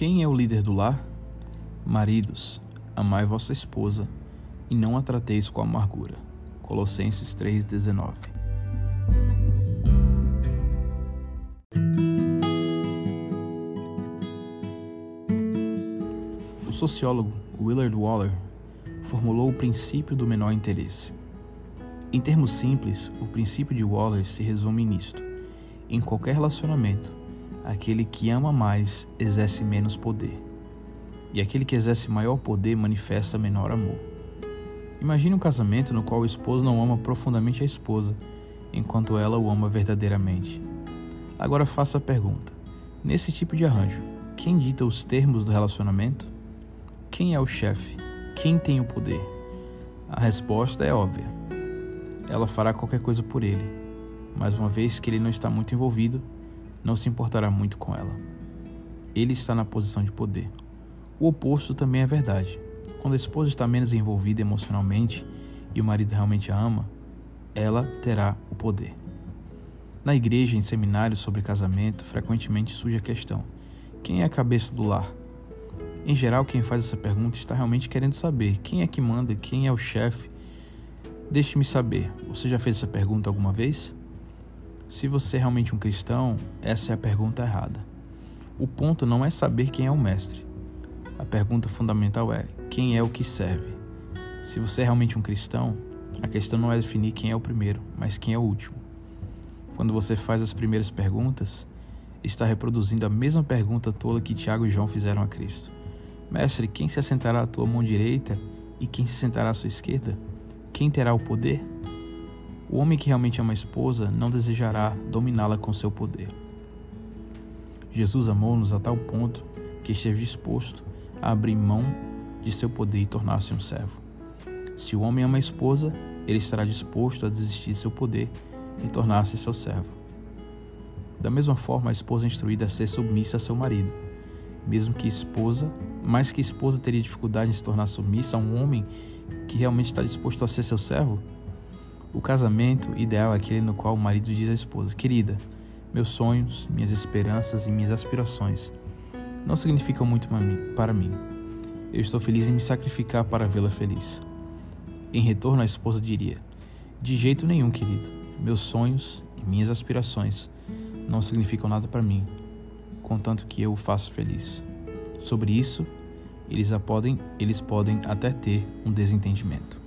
Quem é o líder do lar? Maridos, amai vossa esposa e não a trateis com amargura. Colossenses 3,19 O sociólogo Willard Waller formulou o princípio do menor interesse. Em termos simples, o princípio de Waller se resume nisto: em qualquer relacionamento, aquele que ama mais exerce menos poder, e aquele que exerce maior poder manifesta menor amor. Imagine um casamento no qual o esposo não ama profundamente a esposa, enquanto ela o ama verdadeiramente. Agora faça a pergunta: nesse tipo de arranjo, quem dita os termos do relacionamento? Quem é o chefe? Quem tem o poder? A resposta é óbvia. Ela fará qualquer coisa por ele, mas uma vez que ele não está muito envolvido, não se importará muito com ela. Ele está na posição de poder. O oposto também é verdade. Quando a esposa está menos envolvida emocionalmente e o marido realmente a ama, ela terá o poder. Na igreja, em seminários sobre casamento, frequentemente surge a questão: quem é a cabeça do lar? Em geral, quem faz essa pergunta está realmente querendo saber quem é que manda, quem é o chefe. Deixe-me saber, você já fez essa pergunta alguma vez? Se você é realmente um cristão, essa é a pergunta errada. O ponto não é saber quem é o mestre. A pergunta fundamental é: quem é o que serve? Se você é realmente um cristão, a questão não é definir quem é o primeiro, mas quem é o último. Quando você faz as primeiras perguntas, está reproduzindo a mesma pergunta tola que Tiago e João fizeram a Cristo. Mestre, quem se assentará à tua mão direita e quem se sentará à sua esquerda? Quem terá o poder? O homem que realmente ama a esposa não desejará dominá-la com seu poder. Jesus amou-nos a tal ponto que esteve disposto a abrir mão de seu poder e tornar-se um servo. Se o homem ama a esposa, ele estará disposto a desistir de seu poder e tornar-se seu servo. Da mesma forma, a esposa é instruída a ser submissa a seu marido, mesmo que esposa, mais que esposa teria dificuldade em se tornar submissa a um homem que realmente está disposto a ser seu servo. O casamento ideal é aquele no qual o marido diz à esposa: Querida, meus sonhos, minhas esperanças e minhas aspirações não significam muito para mim. Eu estou feliz em me sacrificar para vê-la feliz. Em retorno, a esposa diria: De jeito nenhum, querido. Meus sonhos e minhas aspirações não significam nada para mim, contanto que eu o faça feliz. Sobre isso, eles podem, eles podem até ter um desentendimento.